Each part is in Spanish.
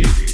Music.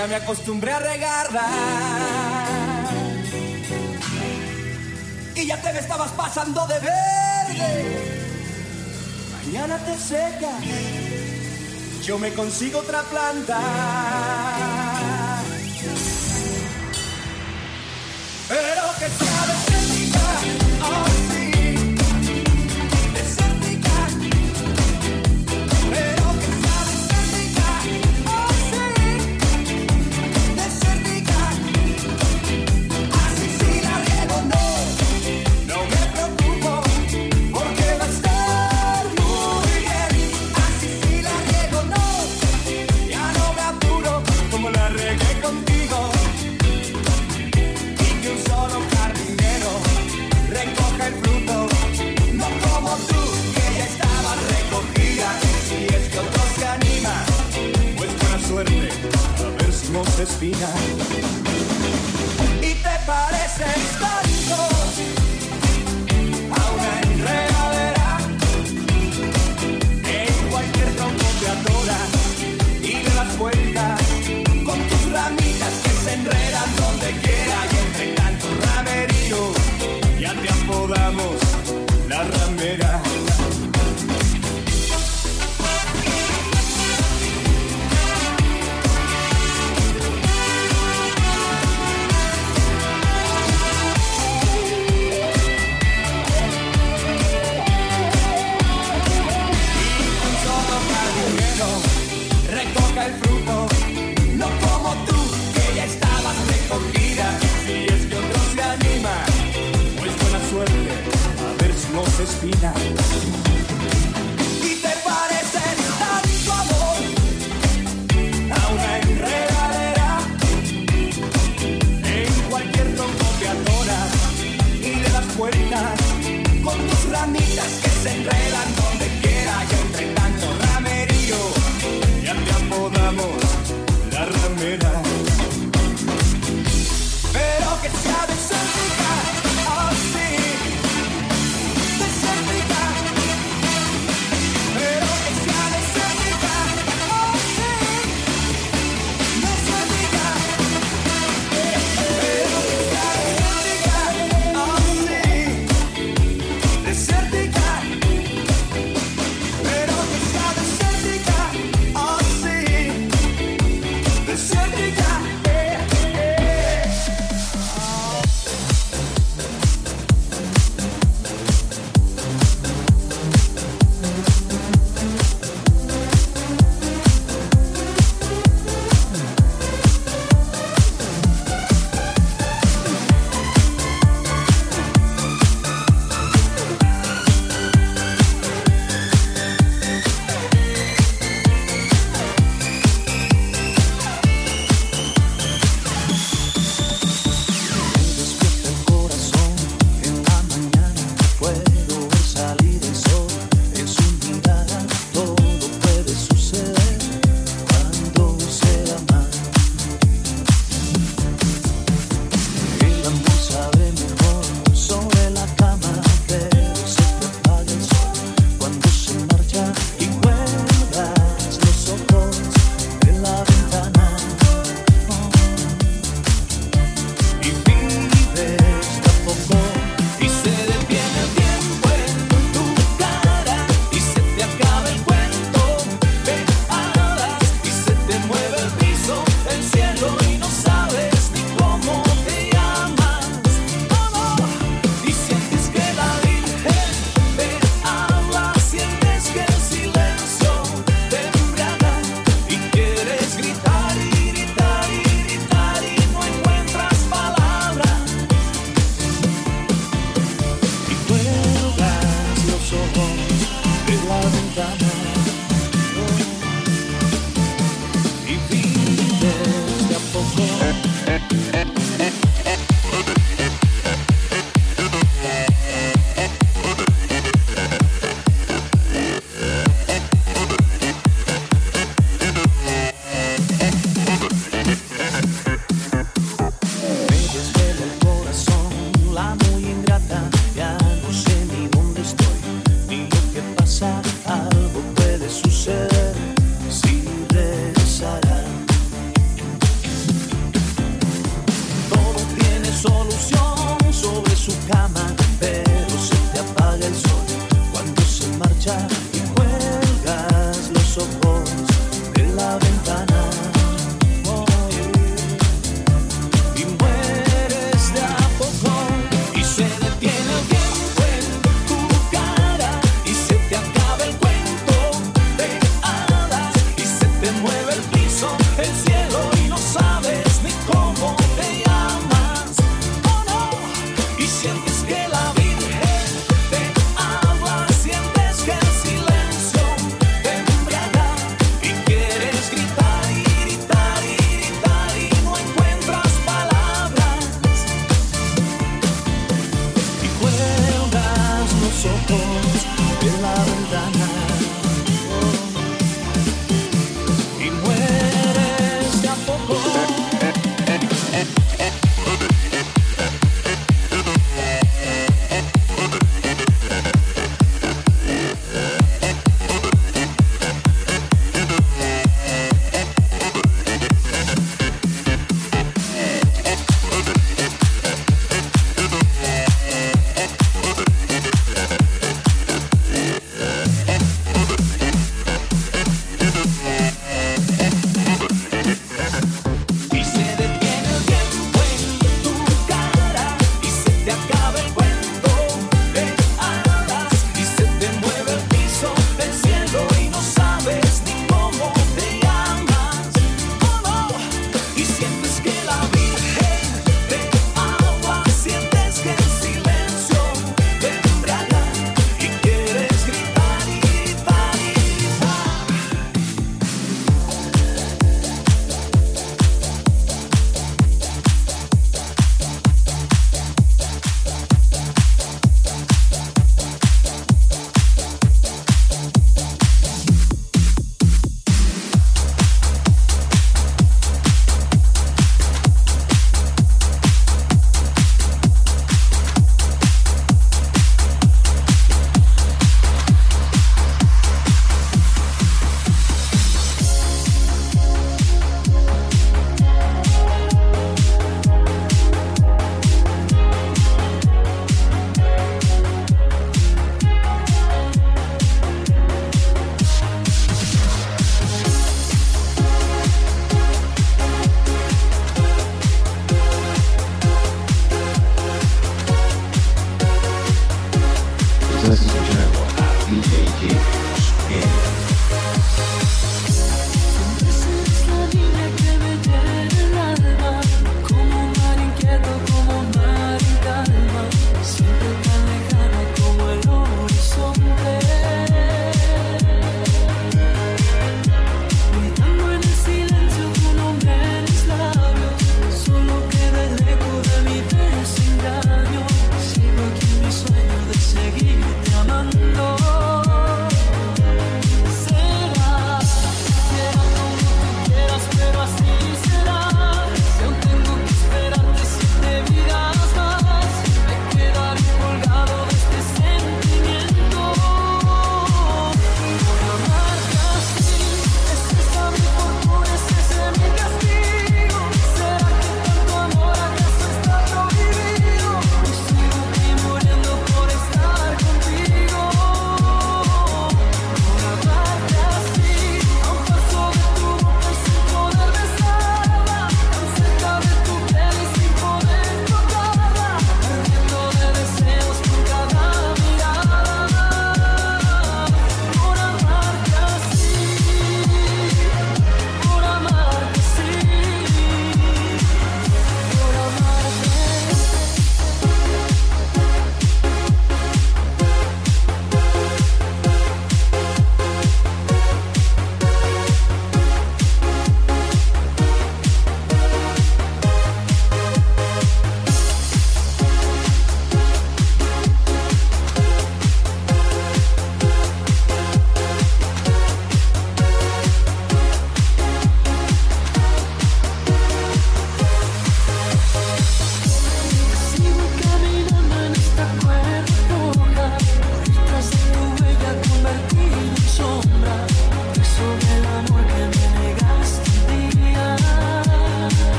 ya me acostumbré a regarla. Y ya te me estabas pasando de verde. Mañana te secas, yo me consigo otra planta.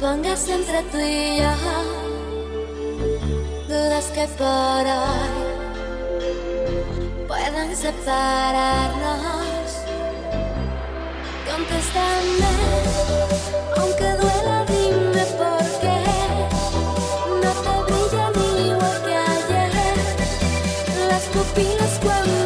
Pongas entre tú y yo dudas que por hoy puedan separarnos. Contéstame, aunque duela, dime por qué no te brillan igual que ayer las pupilas cuando